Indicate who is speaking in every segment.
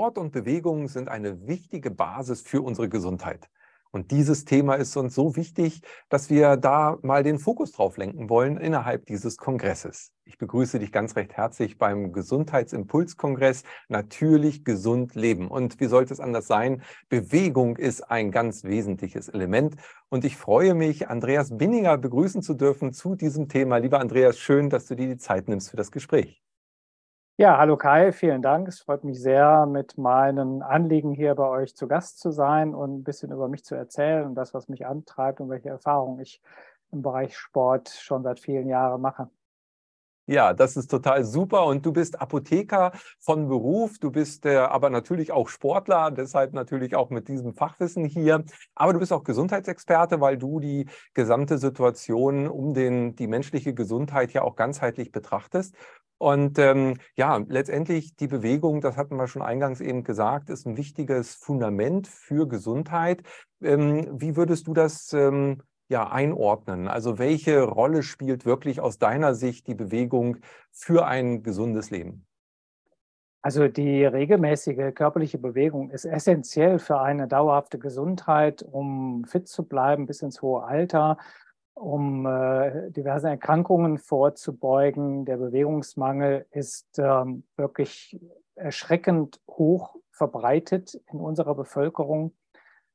Speaker 1: Sport und Bewegung sind eine wichtige Basis für unsere Gesundheit. Und dieses Thema ist uns so wichtig, dass wir da mal den Fokus drauf lenken wollen innerhalb dieses Kongresses. Ich begrüße dich ganz recht herzlich beim Gesundheitsimpulskongress Natürlich gesund leben. Und wie sollte es anders sein? Bewegung ist ein ganz wesentliches Element. Und ich freue mich, Andreas Binninger begrüßen zu dürfen zu diesem Thema. Lieber Andreas, schön, dass du dir die Zeit nimmst für das Gespräch.
Speaker 2: Ja, hallo Kai, vielen Dank. Es freut mich sehr, mit meinen Anliegen hier bei euch zu Gast zu sein und ein bisschen über mich zu erzählen und das, was mich antreibt und welche Erfahrungen ich im Bereich Sport schon seit vielen Jahren mache.
Speaker 1: Ja, das ist total super. Und du bist Apotheker von Beruf, du bist äh, aber natürlich auch Sportler, deshalb natürlich auch mit diesem Fachwissen hier. Aber du bist auch Gesundheitsexperte, weil du die gesamte Situation um den, die menschliche Gesundheit ja auch ganzheitlich betrachtest. Und ähm, ja, letztendlich die Bewegung, das hatten wir schon eingangs eben gesagt, ist ein wichtiges Fundament für Gesundheit. Ähm, wie würdest du das ähm, ja, einordnen? Also welche Rolle spielt wirklich aus deiner Sicht die Bewegung für ein gesundes Leben?
Speaker 2: Also die regelmäßige körperliche Bewegung ist essentiell für eine dauerhafte Gesundheit, um fit zu bleiben bis ins hohe Alter, um äh, diverse Erkrankungen vorzubeugen. Der Bewegungsmangel ist ähm, wirklich erschreckend hoch verbreitet in unserer Bevölkerung.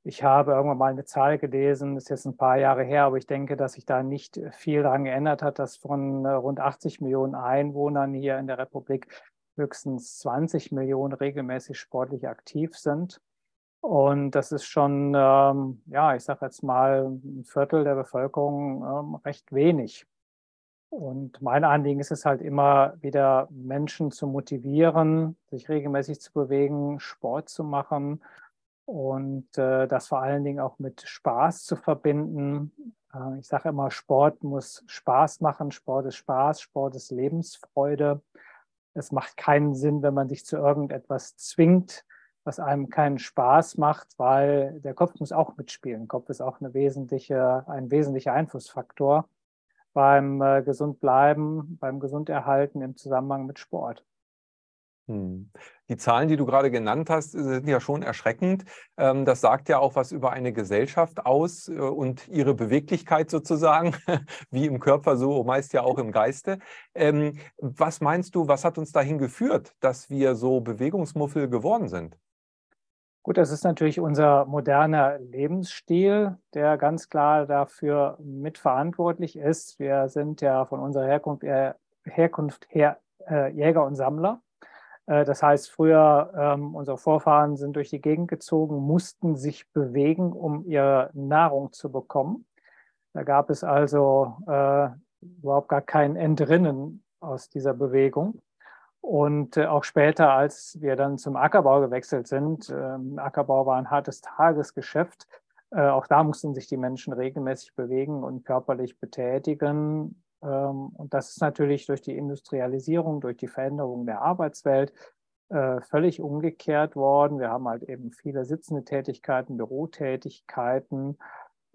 Speaker 2: Ich habe irgendwann mal eine Zahl gelesen, das ist jetzt ein paar Jahre her, aber ich denke, dass sich da nicht viel daran geändert hat, dass von äh, rund 80 Millionen Einwohnern hier in der Republik höchstens 20 Millionen regelmäßig sportlich aktiv sind. Und das ist schon, ähm, ja, ich sage jetzt mal, ein Viertel der Bevölkerung ähm, recht wenig. Und mein Anliegen ist es halt immer wieder, Menschen zu motivieren, sich regelmäßig zu bewegen, Sport zu machen und äh, das vor allen Dingen auch mit Spaß zu verbinden. Äh, ich sage immer, Sport muss Spaß machen, Sport ist Spaß, Sport ist Lebensfreude. Es macht keinen Sinn, wenn man sich zu irgendetwas zwingt, was einem keinen Spaß macht, weil der Kopf muss auch mitspielen. Der Kopf ist auch eine wesentliche, ein wesentlicher Einflussfaktor beim äh, gesund bleiben, beim gesund erhalten im Zusammenhang mit Sport.
Speaker 1: Hm. Die Zahlen, die du gerade genannt hast, sind ja schon erschreckend. Ähm, das sagt ja auch was über eine Gesellschaft aus äh, und ihre Beweglichkeit sozusagen, wie im Körper, so meist ja auch im Geiste. Ähm, was meinst du, was hat uns dahin geführt, dass wir so Bewegungsmuffel geworden sind?
Speaker 2: Gut, das ist natürlich unser moderner Lebensstil, der ganz klar dafür mitverantwortlich ist. Wir sind ja von unserer Herkunft, Herkunft her äh, Jäger und Sammler. Äh, das heißt, früher ähm, unsere Vorfahren sind durch die Gegend gezogen, mussten sich bewegen, um ihre Nahrung zu bekommen. Da gab es also äh, überhaupt gar kein Entrinnen aus dieser Bewegung. Und äh, auch später, als wir dann zum Ackerbau gewechselt sind, ähm, Ackerbau war ein hartes Tagesgeschäft. Äh, auch da mussten sich die Menschen regelmäßig bewegen und körperlich betätigen. Ähm, und das ist natürlich durch die Industrialisierung, durch die Veränderung der Arbeitswelt äh, völlig umgekehrt worden. Wir haben halt eben viele sitzende Tätigkeiten, Bürotätigkeiten.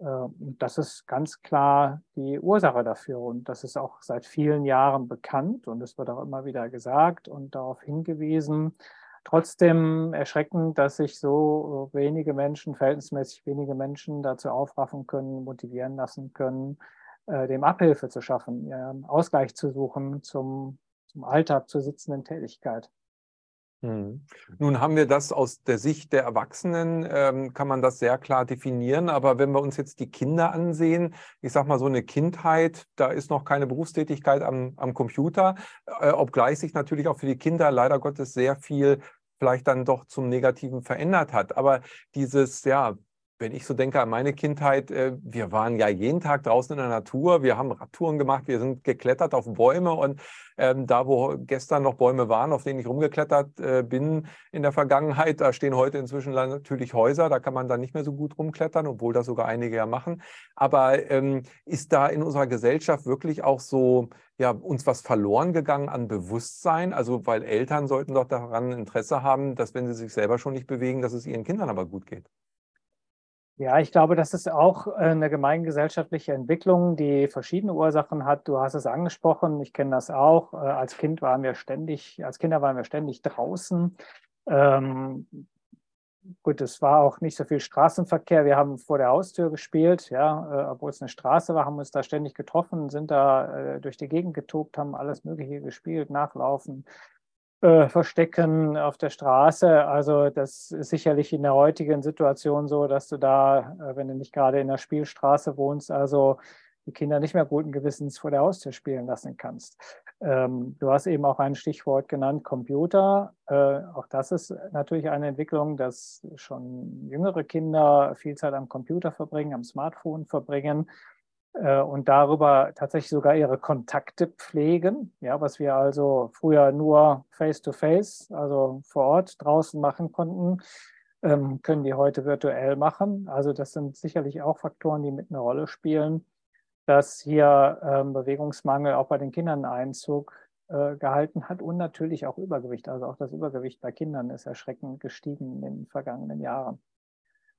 Speaker 2: Äh, und das ist ganz klar die Ursache dafür. Und das ist auch seit vielen Jahren bekannt und es wird auch immer wieder gesagt und darauf hingewiesen. Trotzdem erschreckend, dass sich so wenige Menschen, verhältnismäßig wenige Menschen dazu aufraffen können, motivieren lassen können, äh, dem Abhilfe zu schaffen, Ausgleich zu suchen zum, zum Alltag, zur sitzenden Tätigkeit.
Speaker 1: Hm. Nun haben wir das aus der Sicht der Erwachsenen, ähm, kann man das sehr klar definieren. Aber wenn wir uns jetzt die Kinder ansehen, ich sage mal so eine Kindheit, da ist noch keine Berufstätigkeit am, am Computer, äh, obgleich sich natürlich auch für die Kinder leider Gottes sehr viel vielleicht dann doch zum Negativen verändert hat. Aber dieses, ja, wenn ich so denke an meine Kindheit, äh, wir waren ja jeden Tag draußen in der Natur, wir haben Radtouren gemacht, wir sind geklettert auf Bäume und ähm, da, wo gestern noch Bäume waren, auf denen ich rumgeklettert äh, bin in der Vergangenheit, da stehen heute inzwischen natürlich Häuser, da kann man dann nicht mehr so gut rumklettern, obwohl das sogar einige ja machen. Aber ähm, ist da in unserer Gesellschaft wirklich auch so, ja, uns was verloren gegangen an Bewusstsein? Also, weil Eltern sollten doch daran Interesse haben, dass wenn sie sich selber schon nicht bewegen, dass es ihren Kindern aber gut geht.
Speaker 2: Ja, ich glaube, das ist auch äh, eine gemeingesellschaftliche Entwicklung, die verschiedene Ursachen hat. Du hast es angesprochen, ich kenne das auch. Äh, als Kind waren wir ständig, als Kinder waren wir ständig draußen. Ähm, gut, es war auch nicht so viel Straßenverkehr. Wir haben vor der Haustür gespielt, ja, äh, obwohl es eine Straße war, haben uns da ständig getroffen, sind da äh, durch die Gegend getobt, haben alles Mögliche gespielt, nachlaufen, äh, verstecken auf der Straße. Also das ist sicherlich in der heutigen Situation so, dass du da, äh, wenn du nicht gerade in der Spielstraße wohnst, also die Kinder nicht mehr guten Gewissens vor der Haustür spielen lassen kannst. Ähm, du hast eben auch ein Stichwort genannt, Computer. Äh, auch das ist natürlich eine Entwicklung, dass schon jüngere Kinder viel Zeit am Computer verbringen, am Smartphone verbringen und darüber tatsächlich sogar ihre Kontakte pflegen. Ja, was wir also früher nur face-to-face, -face, also vor Ort draußen machen konnten, ähm, können die heute virtuell machen. Also das sind sicherlich auch Faktoren, die mit einer Rolle spielen dass hier ähm, Bewegungsmangel auch bei den Kindern Einzug äh, gehalten hat und natürlich auch Übergewicht. Also auch das Übergewicht bei Kindern ist erschreckend gestiegen in den vergangenen Jahren.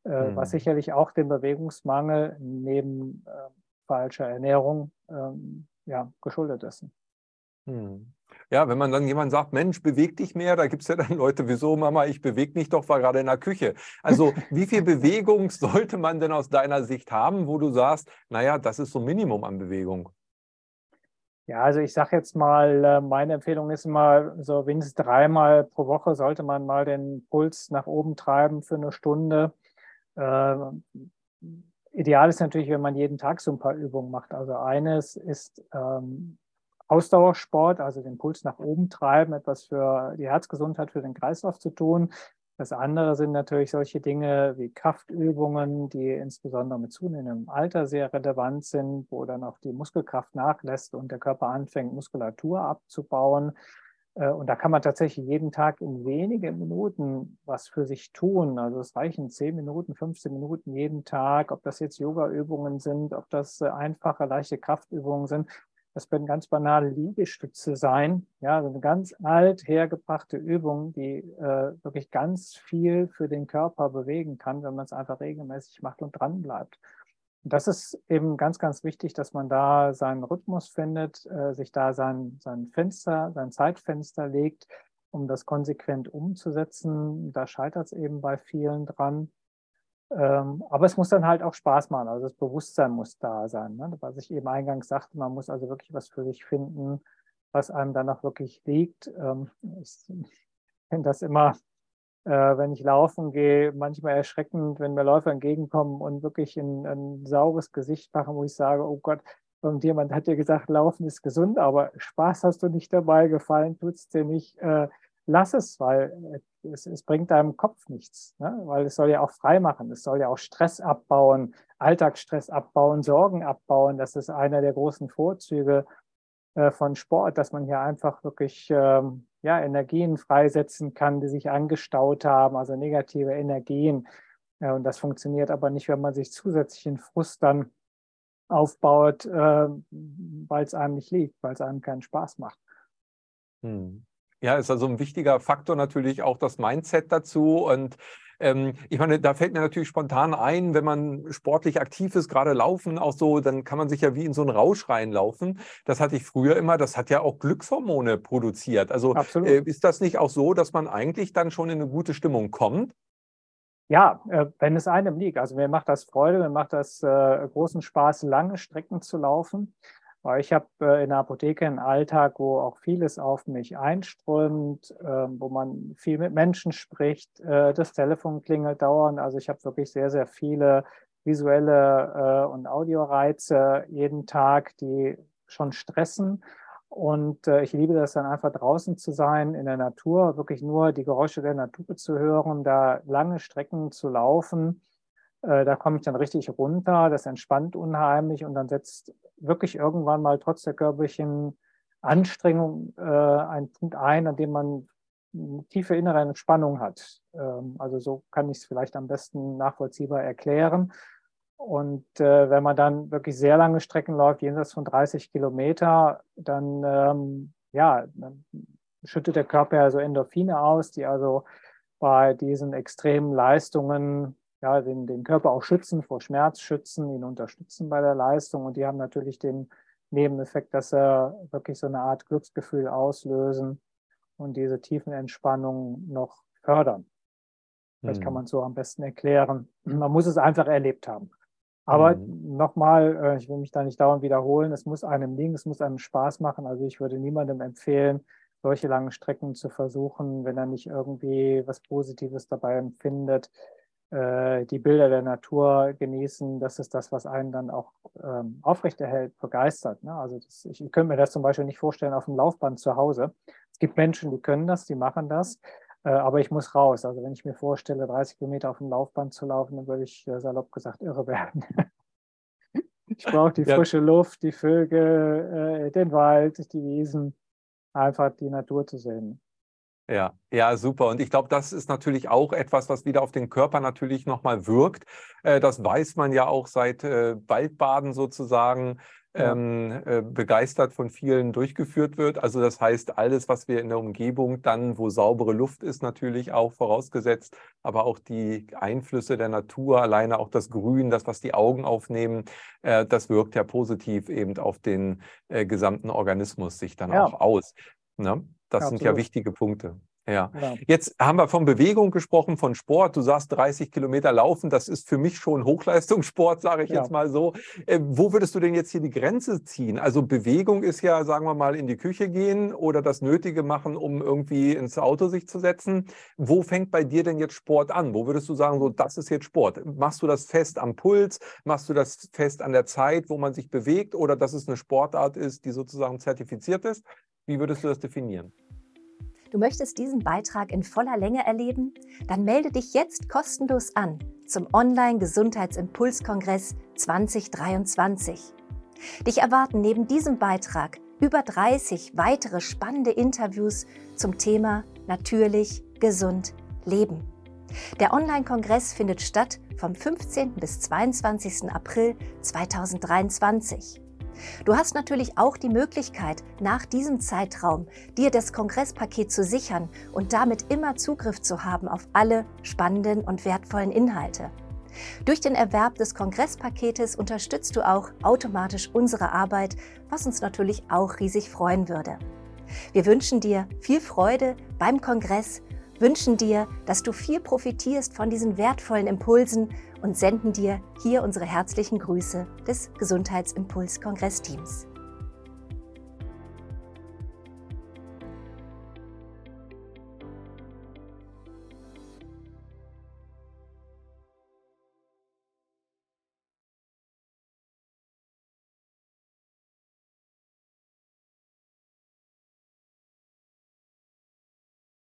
Speaker 2: Äh. Was sicherlich auch dem Bewegungsmangel neben falscher Ernährung ähm, ja, geschuldet ist.
Speaker 1: Mhm. Ja, wenn man dann jemand sagt, Mensch, beweg dich mehr, da gibt es ja dann Leute, wieso Mama, ich bewege mich doch, war gerade in der Küche. Also wie viel Bewegung sollte man denn aus deiner Sicht haben, wo du sagst, naja, das ist so ein Minimum an Bewegung?
Speaker 2: Ja, also ich sage jetzt mal, äh, meine Empfehlung ist immer, so wenigstens dreimal pro Woche sollte man mal den Puls nach oben treiben für eine Stunde. Äh, ideal ist natürlich, wenn man jeden Tag so ein paar Übungen macht. Also eines ist ähm, Ausdauersport, also den Puls nach oben treiben, etwas für die Herzgesundheit, für den Kreislauf zu tun. Das andere sind natürlich solche Dinge wie Kraftübungen, die insbesondere mit zunehmendem Alter sehr relevant sind, wo dann auch die Muskelkraft nachlässt und der Körper anfängt, Muskulatur abzubauen. Äh, und da kann man tatsächlich jeden Tag in wenige Minuten was für sich tun. Also es reichen 10 Minuten, 15 Minuten jeden Tag, ob das jetzt Yoga-Übungen sind, ob das äh, einfache, leichte Kraftübungen sind. Das können ganz banale Liegestütze sein, ja, also eine ganz alt hergebrachte Übung, die äh, wirklich ganz viel für den Körper bewegen kann, wenn man es einfach regelmäßig macht und dran bleibt. Das ist eben ganz, ganz wichtig, dass man da seinen Rhythmus findet, äh, sich da sein, sein Fenster, sein Zeitfenster legt, um das konsequent umzusetzen. Da scheitert es eben bei vielen dran. Ähm, aber es muss dann halt auch Spaß machen. Also das Bewusstsein muss da sein. Ne? Was ich eben eingangs sagte, man muss also wirklich was für sich finden, was einem dann auch wirklich liegt. Ähm, ich finde das immer, wenn ich laufen gehe, manchmal erschreckend, wenn mir Läufer entgegenkommen und wirklich ein, ein saures Gesicht machen, wo ich sage, oh Gott, und jemand hat dir gesagt, Laufen ist gesund, aber Spaß hast du nicht dabei, gefallen tut es dir nicht. Äh, lass es, weil es, es bringt deinem Kopf nichts, ne? weil es soll ja auch frei machen, es soll ja auch Stress abbauen, Alltagsstress abbauen, Sorgen abbauen. Das ist einer der großen Vorzüge äh, von Sport, dass man hier einfach wirklich ähm, ja, Energien freisetzen kann, die sich angestaut haben, also negative Energien. Und das funktioniert aber nicht, wenn man sich zusätzlichen Frust dann aufbaut, äh, weil es einem nicht liegt, weil es einem keinen Spaß macht.
Speaker 1: Hm. Ja, ist also ein wichtiger Faktor natürlich auch das Mindset dazu. Und ähm, ich meine, da fällt mir natürlich spontan ein, wenn man sportlich aktiv ist, gerade laufen auch so, dann kann man sich ja wie in so einen Rausch reinlaufen. Das hatte ich früher immer, das hat ja auch Glückshormone produziert. Also äh, ist das nicht auch so, dass man eigentlich dann schon in eine gute Stimmung kommt?
Speaker 2: Ja, äh, wenn es einem liegt. Also mir macht das Freude, mir macht das äh, großen Spaß, lange Strecken zu laufen. Ich habe äh, in der Apotheke einen Alltag, wo auch vieles auf mich einströmt, äh, wo man viel mit Menschen spricht, äh, das Telefon klingelt dauernd. Also ich habe wirklich sehr, sehr viele visuelle äh, und Audioreize jeden Tag, die schon stressen. Und äh, ich liebe das dann einfach draußen zu sein, in der Natur, wirklich nur die Geräusche der Natur zu hören, da lange Strecken zu laufen. Äh, da komme ich dann richtig runter, das entspannt unheimlich und dann setzt wirklich irgendwann mal trotz der körperlichen Anstrengung äh, ein Punkt ein, an dem man eine tiefe innere Entspannung hat. Ähm, also so kann ich es vielleicht am besten nachvollziehbar erklären. Und äh, wenn man dann wirklich sehr lange Strecken läuft, jenseits von 30 Kilometer, dann, ähm, ja, dann schüttet der Körper ja so Endorphine aus, die also bei diesen extremen Leistungen ja, den, den Körper auch schützen, vor Schmerz schützen, ihn unterstützen bei der Leistung. Und die haben natürlich den Nebeneffekt, dass sie wirklich so eine Art Glücksgefühl auslösen und diese tiefen Entspannungen noch fördern. Das mhm. kann man so am besten erklären. Man muss es einfach erlebt haben. Aber mhm. nochmal, äh, ich will mich da nicht dauernd wiederholen, es muss einem liegen, es muss einem Spaß machen. Also ich würde niemandem empfehlen, solche langen Strecken zu versuchen, wenn er nicht irgendwie was Positives dabei empfindet. Äh, die Bilder der Natur genießen, das ist das, was einen dann auch ähm, aufrechterhält, begeistert. Ne? Also das, ich, ich könnte mir das zum Beispiel nicht vorstellen auf dem Laufband zu Hause. Es gibt Menschen, die können das, die machen das. Äh, aber ich muss raus. Also wenn ich mir vorstelle, 30 Kilometer auf dem Laufband zu laufen, dann würde ich äh, salopp gesagt irre werden. ich brauche die ja. frische Luft, die Vögel, äh, den Wald, die Wiesen, einfach die Natur zu sehen.
Speaker 1: Ja, ja, super. Und ich glaube, das ist natürlich auch etwas, was wieder auf den Körper natürlich nochmal wirkt. Das weiß man ja auch seit Waldbaden sozusagen, ja. ähm, äh, begeistert von vielen durchgeführt wird. Also das heißt, alles, was wir in der Umgebung dann, wo saubere Luft ist, natürlich auch vorausgesetzt, aber auch die Einflüsse der Natur, alleine auch das Grün, das, was die Augen aufnehmen, äh, das wirkt ja positiv eben auf den äh, gesamten Organismus sich dann ja. auch aus. Ne? Das Absolut. sind ja wichtige Punkte. Ja. ja. Jetzt haben wir von Bewegung gesprochen, von Sport. Du sagst 30 Kilometer laufen, das ist für mich schon Hochleistungssport, sage ich ja. jetzt mal so. Äh, wo würdest du denn jetzt hier die Grenze ziehen? Also Bewegung ist ja, sagen wir mal, in die Küche gehen oder das Nötige machen, um irgendwie ins Auto sich zu setzen. Wo fängt bei dir denn jetzt Sport an? Wo würdest du sagen, so das ist jetzt Sport? Machst du das fest am Puls? Machst du das fest an der Zeit, wo man sich bewegt? Oder dass es eine Sportart ist, die sozusagen zertifiziert ist? Wie würdest du das definieren?
Speaker 3: Du möchtest diesen Beitrag in voller Länge erleben? Dann melde dich jetzt kostenlos an zum Online-Gesundheitsimpulskongress 2023. Dich erwarten neben diesem Beitrag über 30 weitere spannende Interviews zum Thema Natürlich, gesund, leben. Der Online-Kongress findet statt vom 15. bis 22. April 2023. Du hast natürlich auch die Möglichkeit, nach diesem Zeitraum dir das Kongresspaket zu sichern und damit immer Zugriff zu haben auf alle spannenden und wertvollen Inhalte. Durch den Erwerb des Kongresspaketes unterstützt du auch automatisch unsere Arbeit, was uns natürlich auch riesig freuen würde. Wir wünschen dir viel Freude beim Kongress, wünschen dir, dass du viel profitierst von diesen wertvollen Impulsen und senden dir hier unsere herzlichen Grüße des Gesundheitsimpuls-Kongressteams.